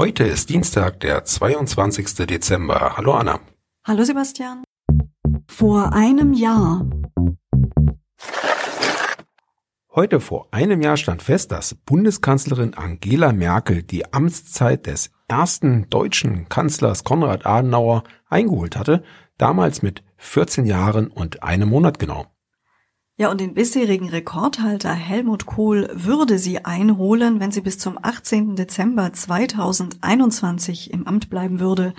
Heute ist Dienstag, der 22. Dezember. Hallo Anna. Hallo Sebastian. Vor einem Jahr. Heute vor einem Jahr stand fest, dass Bundeskanzlerin Angela Merkel die Amtszeit des ersten deutschen Kanzlers Konrad Adenauer eingeholt hatte, damals mit 14 Jahren und einem Monat genau. Ja, und den bisherigen Rekordhalter Helmut Kohl würde sie einholen, wenn sie bis zum 18. Dezember 2021 im Amt bleiben würde.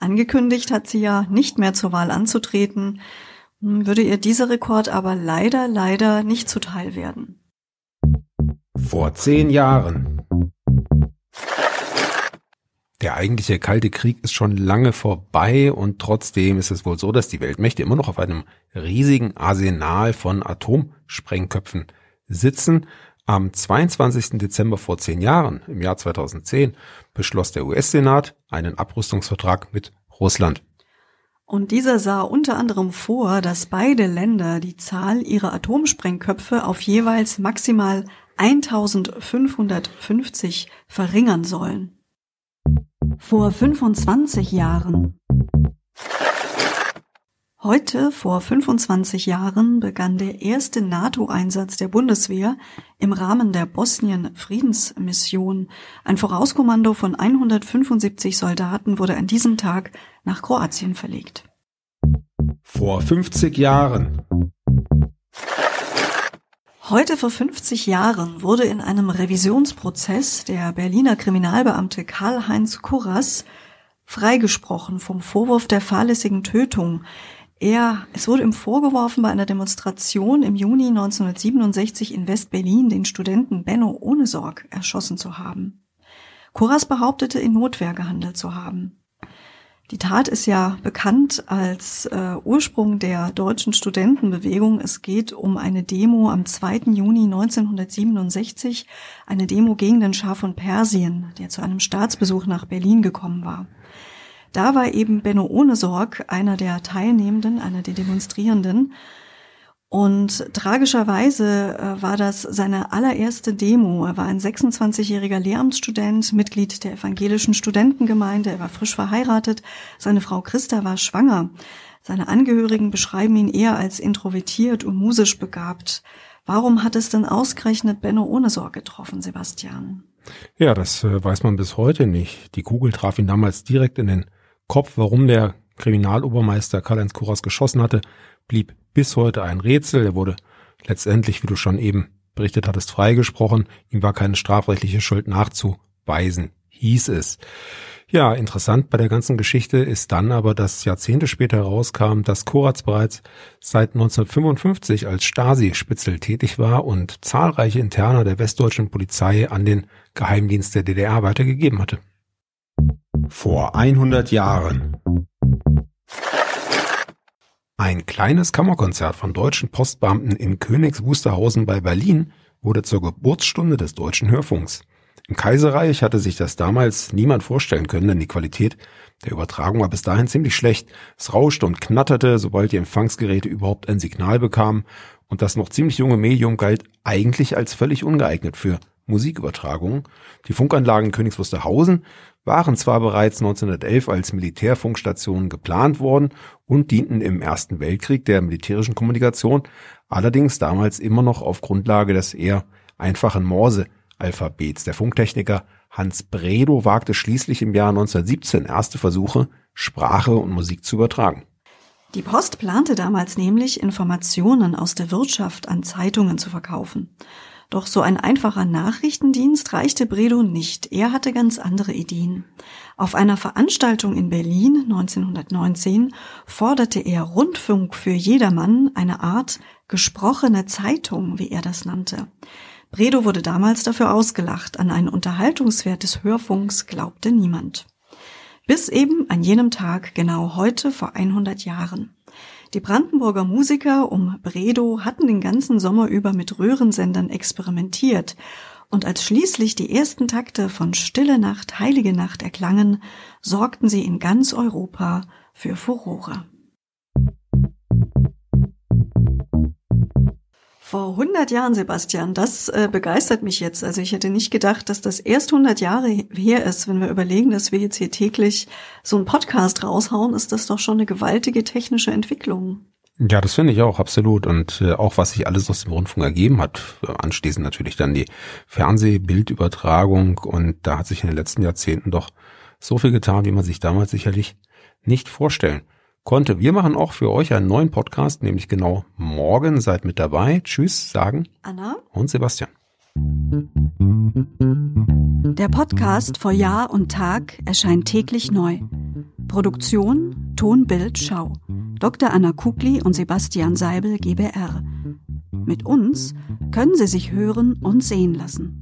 Angekündigt hat sie ja, nicht mehr zur Wahl anzutreten, würde ihr dieser Rekord aber leider, leider nicht zuteil werden. Vor zehn Jahren. Der eigentliche Kalte Krieg ist schon lange vorbei und trotzdem ist es wohl so, dass die Weltmächte immer noch auf einem riesigen Arsenal von Atomsprengköpfen sitzen. Am 22. Dezember vor zehn Jahren, im Jahr 2010, beschloss der US-Senat einen Abrüstungsvertrag mit Russland. Und dieser sah unter anderem vor, dass beide Länder die Zahl ihrer Atomsprengköpfe auf jeweils maximal 1550 verringern sollen. Vor 25 Jahren. Heute, vor 25 Jahren, begann der erste NATO-Einsatz der Bundeswehr im Rahmen der Bosnien-Friedensmission. Ein Vorauskommando von 175 Soldaten wurde an diesem Tag nach Kroatien verlegt. Vor 50 Jahren. Heute vor 50 Jahren wurde in einem Revisionsprozess der Berliner Kriminalbeamte Karl-Heinz Kurras freigesprochen vom Vorwurf der fahrlässigen Tötung. Er, es wurde ihm vorgeworfen, bei einer Demonstration im Juni 1967 in West-Berlin den Studenten Benno Ohnesorg erschossen zu haben. Kurras behauptete, in Notwehr gehandelt zu haben. Die Tat ist ja bekannt als äh, Ursprung der deutschen Studentenbewegung. Es geht um eine Demo am 2. Juni 1967, eine Demo gegen den Schah von Persien, der zu einem Staatsbesuch nach Berlin gekommen war. Da war eben Benno Ohnesorg einer der Teilnehmenden, einer der Demonstrierenden. Und tragischerweise äh, war das seine allererste Demo. Er war ein 26-jähriger Lehramtsstudent, Mitglied der evangelischen Studentengemeinde. Er war frisch verheiratet. Seine Frau Christa war schwanger. Seine Angehörigen beschreiben ihn eher als introvertiert und musisch begabt. Warum hat es denn ausgerechnet Benno ohne Sorge getroffen, Sebastian? Ja, das äh, weiß man bis heute nicht. Die Kugel traf ihn damals direkt in den Kopf. Warum der Kriminalobermeister Karl-Heinz Kuras geschossen hatte, blieb bis heute ein Rätsel. Er wurde letztendlich, wie du schon eben berichtet hattest, freigesprochen. Ihm war keine strafrechtliche Schuld nachzuweisen, hieß es. Ja, interessant bei der ganzen Geschichte ist dann aber, dass Jahrzehnte später herauskam, dass Koratz bereits seit 1955 als Stasi-Spitzel tätig war und zahlreiche Interner der westdeutschen Polizei an den Geheimdienst der DDR weitergegeben hatte. Vor 100 Jahren. Ein kleines Kammerkonzert von deutschen Postbeamten in Königs Wusterhausen bei Berlin wurde zur Geburtsstunde des deutschen Hörfunks. Im Kaiserreich hatte sich das damals niemand vorstellen können, denn die Qualität der Übertragung war bis dahin ziemlich schlecht. Es rauschte und knatterte, sobald die Empfangsgeräte überhaupt ein Signal bekamen, und das noch ziemlich junge Medium galt eigentlich als völlig ungeeignet für Musikübertragungen. Die Funkanlagen Königs Wusterhausen waren zwar bereits 1911 als Militärfunkstationen geplant worden und dienten im Ersten Weltkrieg der militärischen Kommunikation, allerdings damals immer noch auf Grundlage des eher einfachen Morse-Alphabets. Der Funktechniker Hans Bredow wagte schließlich im Jahr 1917 erste Versuche, Sprache und Musik zu übertragen. Die Post plante damals nämlich, Informationen aus der Wirtschaft an Zeitungen zu verkaufen. Doch so ein einfacher Nachrichtendienst reichte Bredow nicht. Er hatte ganz andere Ideen. Auf einer Veranstaltung in Berlin 1919 forderte er Rundfunk für jedermann, eine Art gesprochene Zeitung, wie er das nannte. Bredow wurde damals dafür ausgelacht. An einen Unterhaltungswert des Hörfunks glaubte niemand. Bis eben an jenem Tag, genau heute vor 100 Jahren. Die Brandenburger Musiker um Bredow hatten den ganzen Sommer über mit Röhrensendern experimentiert und als schließlich die ersten Takte von Stille Nacht, Heilige Nacht erklangen, sorgten sie in ganz Europa für Furore. Vor 100 Jahren, Sebastian, das äh, begeistert mich jetzt. Also ich hätte nicht gedacht, dass das erst 100 Jahre her ist. Wenn wir überlegen, dass wir jetzt hier täglich so einen Podcast raushauen, ist das doch schon eine gewaltige technische Entwicklung. Ja, das finde ich auch, absolut. Und äh, auch was sich alles aus dem Rundfunk ergeben hat. Anschließend natürlich dann die Fernsehbildübertragung. Und da hat sich in den letzten Jahrzehnten doch so viel getan, wie man sich damals sicherlich nicht vorstellen konnte. Wir machen auch für euch einen neuen Podcast, nämlich genau morgen. Seid mit dabei. Tschüss, sagen Anna und Sebastian. Der Podcast vor Jahr und Tag erscheint täglich neu. Produktion Ton, Bild, Schau. Dr. Anna Kugli und Sebastian Seibel GBR. Mit uns können Sie sich hören und sehen lassen.